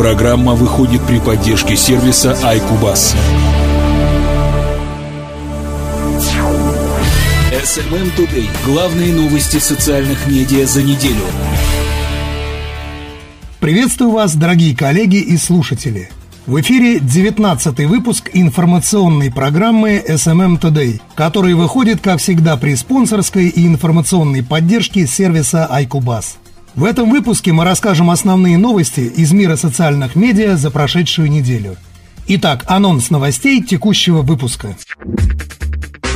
Программа выходит при поддержке сервиса iCubus. SMM Today. Главные новости социальных медиа за неделю. Приветствую вас, дорогие коллеги и слушатели. В эфире 19 выпуск информационной программы SMM Today, который выходит, как всегда, при спонсорской и информационной поддержке сервиса iCubus. В этом выпуске мы расскажем основные новости из мира социальных медиа за прошедшую неделю. Итак, анонс новостей текущего выпуска.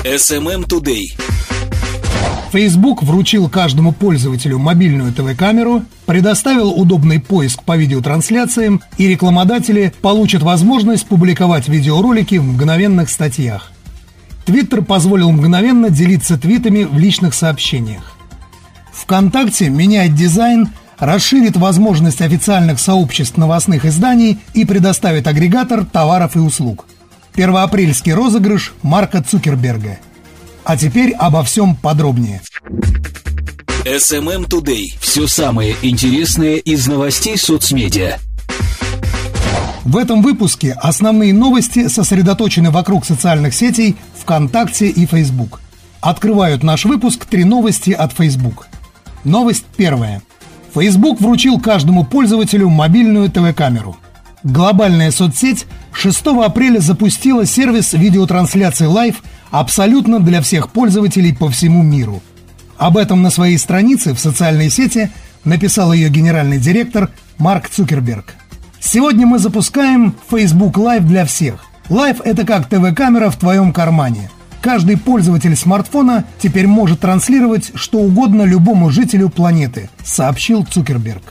SMM Today. Facebook вручил каждому пользователю мобильную ТВ-камеру, предоставил удобный поиск по видеотрансляциям, и рекламодатели получат возможность публиковать видеоролики в мгновенных статьях. Твиттер позволил мгновенно делиться твитами в личных сообщениях. ВКонтакте меняет дизайн, расширит возможность официальных сообществ новостных изданий и предоставит агрегатор товаров и услуг. Первоапрельский розыгрыш Марка Цукерберга. А теперь обо всем подробнее. SMM Today. Все самое интересное из новостей соцмедиа. В этом выпуске основные новости сосредоточены вокруг социальных сетей ВКонтакте и Facebook. Открывают наш выпуск три новости от Facebook – Новость первая. Facebook вручил каждому пользователю мобильную ТВ-камеру. Глобальная соцсеть 6 апреля запустила сервис видеотрансляции Live абсолютно для всех пользователей по всему миру. Об этом на своей странице в социальной сети написал ее генеральный директор Марк Цукерберг. Сегодня мы запускаем Facebook Live для всех. Live – это как ТВ-камера в твоем кармане – Каждый пользователь смартфона теперь может транслировать что угодно любому жителю планеты, сообщил Цукерберг.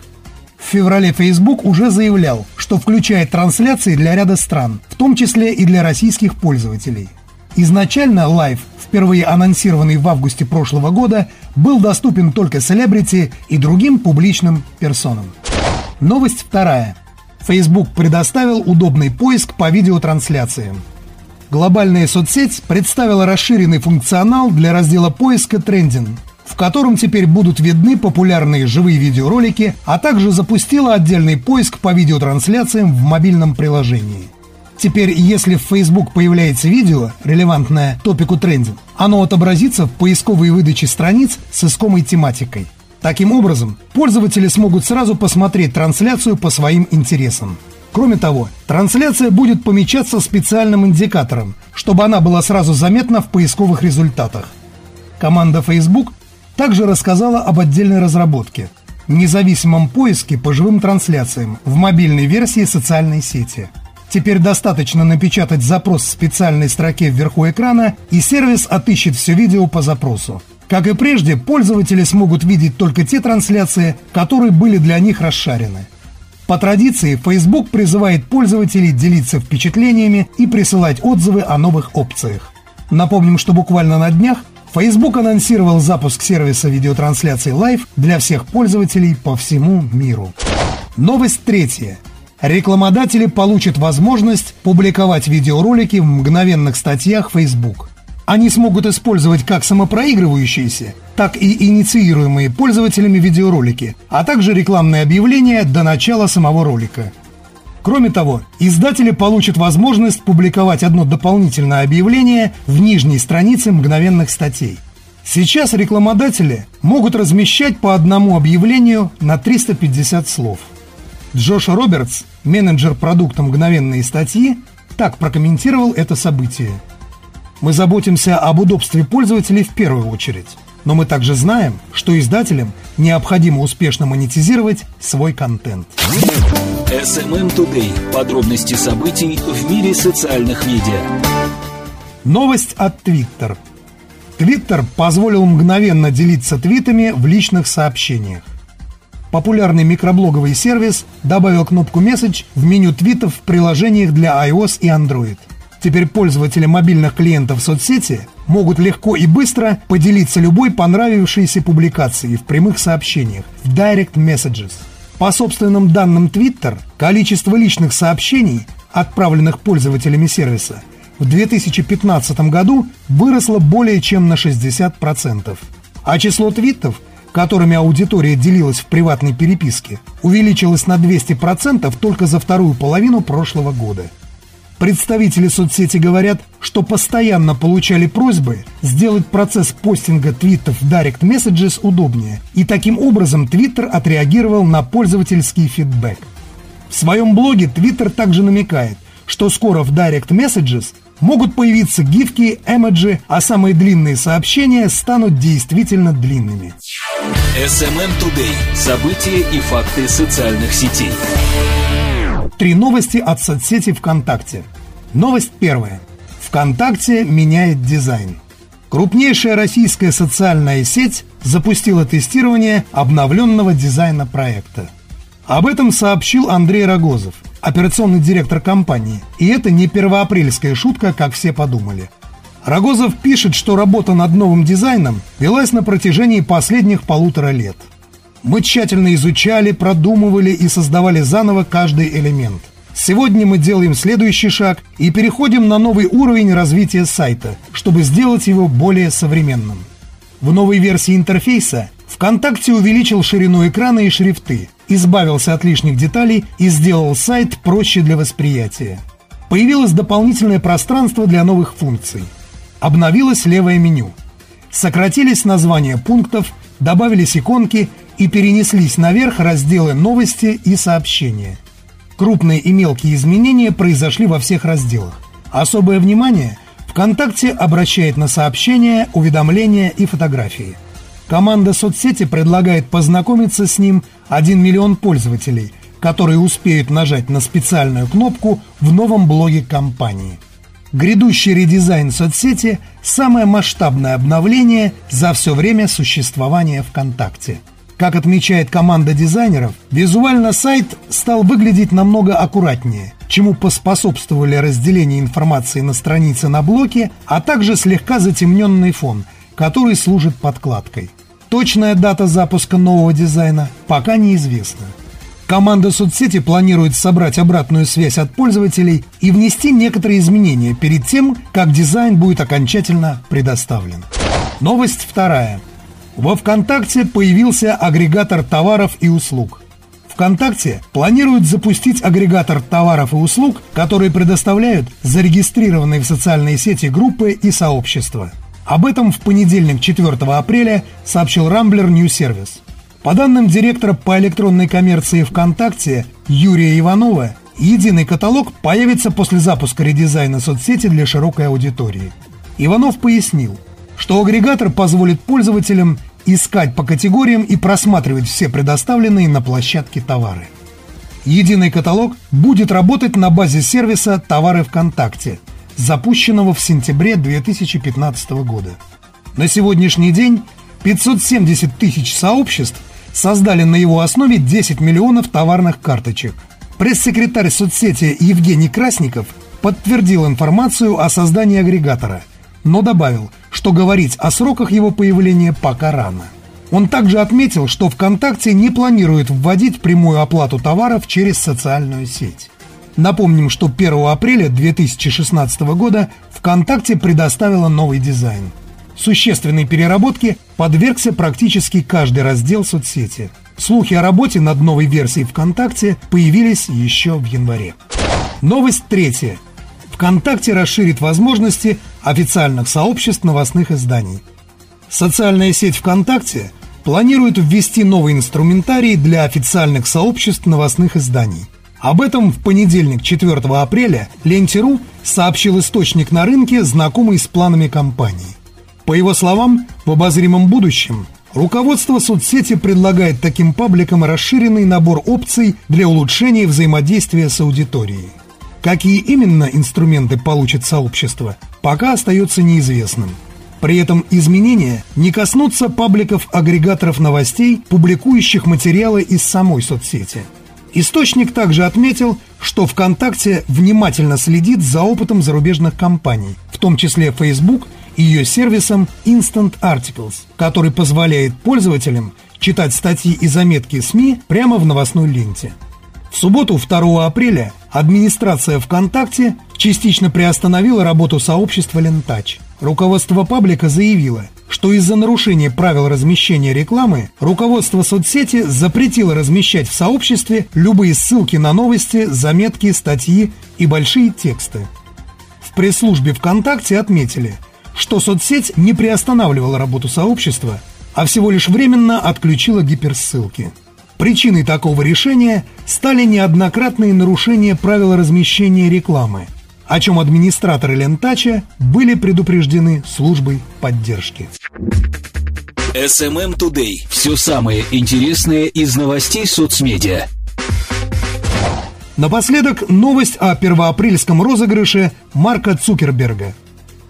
В феврале Facebook уже заявлял, что включает трансляции для ряда стран, в том числе и для российских пользователей. Изначально Live, впервые анонсированный в августе прошлого года, был доступен только селебрити и другим публичным персонам. Новость вторая. Facebook предоставил удобный поиск по видеотрансляциям. Глобальная соцсеть представила расширенный функционал для раздела поиска «Трендинг», в котором теперь будут видны популярные живые видеоролики, а также запустила отдельный поиск по видеотрансляциям в мобильном приложении. Теперь, если в Facebook появляется видео, релевантное топику трендинг, оно отобразится в поисковой выдаче страниц с искомой тематикой. Таким образом, пользователи смогут сразу посмотреть трансляцию по своим интересам. Кроме того, трансляция будет помечаться специальным индикатором, чтобы она была сразу заметна в поисковых результатах. Команда Facebook также рассказала об отдельной разработке – независимом поиске по живым трансляциям в мобильной версии социальной сети. Теперь достаточно напечатать запрос в специальной строке вверху экрана, и сервис отыщет все видео по запросу. Как и прежде, пользователи смогут видеть только те трансляции, которые были для них расшарены. По традиции, Facebook призывает пользователей делиться впечатлениями и присылать отзывы о новых опциях. Напомним, что буквально на днях Facebook анонсировал запуск сервиса видеотрансляции Live для всех пользователей по всему миру. Новость третья. Рекламодатели получат возможность публиковать видеоролики в мгновенных статьях Facebook – они смогут использовать как самопроигрывающиеся, так и инициируемые пользователями видеоролики, а также рекламные объявления до начала самого ролика. Кроме того, издатели получат возможность публиковать одно дополнительное объявление в нижней странице мгновенных статей. Сейчас рекламодатели могут размещать по одному объявлению на 350 слов. Джош Робертс, менеджер продукта «Мгновенные статьи», так прокомментировал это событие – мы заботимся об удобстве пользователей в первую очередь. Но мы также знаем, что издателям необходимо успешно монетизировать свой контент. SMM Today. Подробности событий в мире социальных медиа. Новость от Twitter. Twitter позволил мгновенно делиться твитами в личных сообщениях. Популярный микроблоговый сервис добавил кнопку Message в меню твитов в приложениях для iOS и Android – Теперь пользователи мобильных клиентов соцсети могут легко и быстро поделиться любой понравившейся публикацией в прямых сообщениях, в Direct Messages. По собственным данным Twitter, количество личных сообщений, отправленных пользователями сервиса, в 2015 году выросло более чем на 60%, а число твитов которыми аудитория делилась в приватной переписке, увеличилась на 200% только за вторую половину прошлого года. Представители соцсети говорят, что постоянно получали просьбы сделать процесс постинга твитов в Direct Messages удобнее, и таким образом Twitter отреагировал на пользовательский фидбэк. В своем блоге Twitter также намекает, что скоро в Direct Messages могут появиться гифки, эмоджи, а самые длинные сообщения станут действительно длинными. SMM Today. События и факты социальных сетей. Три новости от соцсети ВКонтакте. Новость первая. ВКонтакте меняет дизайн. Крупнейшая российская социальная сеть запустила тестирование обновленного дизайна проекта. Об этом сообщил Андрей Рогозов, операционный директор компании. И это не первоапрельская шутка, как все подумали. Рогозов пишет, что работа над новым дизайном велась на протяжении последних полутора лет – мы тщательно изучали, продумывали и создавали заново каждый элемент. Сегодня мы делаем следующий шаг и переходим на новый уровень развития сайта, чтобы сделать его более современным. В новой версии интерфейса ВКонтакте увеличил ширину экрана и шрифты, избавился от лишних деталей и сделал сайт проще для восприятия. Появилось дополнительное пространство для новых функций. Обновилось левое меню. Сократились названия пунктов, добавились иконки – и перенеслись наверх разделы «Новости» и «Сообщения». Крупные и мелкие изменения произошли во всех разделах. Особое внимание ВКонтакте обращает на сообщения, уведомления и фотографии. Команда соцсети предлагает познакомиться с ним 1 миллион пользователей, которые успеют нажать на специальную кнопку в новом блоге компании. Грядущий редизайн соцсети – самое масштабное обновление за все время существования ВКонтакте – как отмечает команда дизайнеров, визуально сайт стал выглядеть намного аккуратнее, чему поспособствовали разделение информации на странице на блоке, а также слегка затемненный фон, который служит подкладкой. Точная дата запуска нового дизайна пока неизвестна. Команда соцсети планирует собрать обратную связь от пользователей и внести некоторые изменения перед тем, как дизайн будет окончательно предоставлен. Новость вторая – во ВКонтакте появился агрегатор товаров и услуг. ВКонтакте планируют запустить агрегатор товаров и услуг, которые предоставляют зарегистрированные в социальной сети группы и сообщества. Об этом в понедельник 4 апреля сообщил Рамблер New Service. По данным директора по электронной коммерции ВКонтакте Юрия Иванова, единый каталог появится после запуска редизайна соцсети для широкой аудитории. Иванов пояснил – что агрегатор позволит пользователям искать по категориям и просматривать все предоставленные на площадке товары. Единый каталог будет работать на базе сервиса «Товары ВКонтакте», запущенного в сентябре 2015 года. На сегодняшний день 570 тысяч сообществ создали на его основе 10 миллионов товарных карточек. Пресс-секретарь соцсети Евгений Красников подтвердил информацию о создании агрегатора, но добавил – что говорить о сроках его появления пока рано. Он также отметил, что ВКонтакте не планирует вводить прямую оплату товаров через социальную сеть. Напомним, что 1 апреля 2016 года ВКонтакте предоставила новый дизайн. Существенной переработке подвергся практически каждый раздел соцсети. Слухи о работе над новой версией ВКонтакте появились еще в январе. Новость третья. ВКонтакте расширит возможности официальных сообществ новостных изданий. Социальная сеть ВКонтакте планирует ввести новый инструментарий для официальных сообществ новостных изданий. Об этом в понедельник, 4 апреля, Ленте.ру сообщил источник на рынке, знакомый с планами компании. По его словам, в обозримом будущем руководство соцсети предлагает таким пабликам расширенный набор опций для улучшения взаимодействия с аудиторией. Какие именно инструменты получит сообщество, пока остается неизвестным. При этом изменения не коснутся пабликов-агрегаторов новостей, публикующих материалы из самой соцсети. Источник также отметил, что ВКонтакте внимательно следит за опытом зарубежных компаний, в том числе Facebook и ее сервисом Instant Articles, который позволяет пользователям читать статьи и заметки СМИ прямо в новостной ленте. В субботу 2 апреля администрация ВКонтакте частично приостановила работу сообщества «Лентач». Руководство паблика заявило, что из-за нарушения правил размещения рекламы руководство соцсети запретило размещать в сообществе любые ссылки на новости, заметки, статьи и большие тексты. В пресс-службе ВКонтакте отметили, что соцсеть не приостанавливала работу сообщества, а всего лишь временно отключила гиперссылки. Причиной такого решения стали неоднократные нарушения правил размещения рекламы – о чем администраторы Лентача были предупреждены службой поддержки. SMM Today. Все самое интересное из новостей соцмедиа. Напоследок новость о первоапрельском розыгрыше Марка Цукерберга.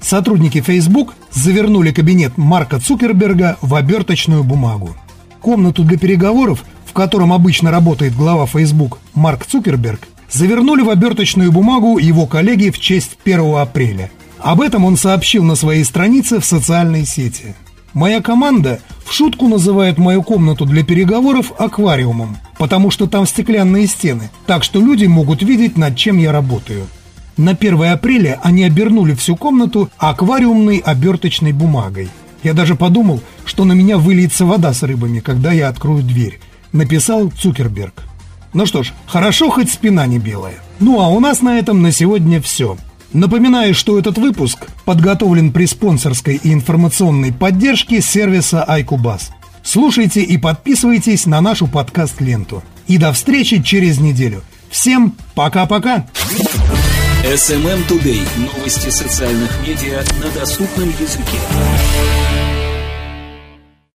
Сотрудники Facebook завернули кабинет Марка Цукерберга в оберточную бумагу. Комнату для переговоров, в котором обычно работает глава Facebook Марк Цукерберг, завернули в оберточную бумагу его коллеги в честь 1 апреля. Об этом он сообщил на своей странице в социальной сети. Моя команда в шутку называет мою комнату для переговоров аквариумом, потому что там стеклянные стены, так что люди могут видеть, над чем я работаю. На 1 апреля они обернули всю комнату аквариумной оберточной бумагой. Я даже подумал, что на меня выльется вода с рыбами, когда я открою дверь. Написал Цукерберг. Ну что ж, хорошо, хоть спина не белая. Ну а у нас на этом на сегодня все. Напоминаю, что этот выпуск подготовлен при спонсорской и информационной поддержке сервиса iCubus. Слушайте и подписывайтесь на нашу подкаст-ленту. И до встречи через неделю. Всем пока-пока! SMM Today. Новости социальных медиа на доступном языке.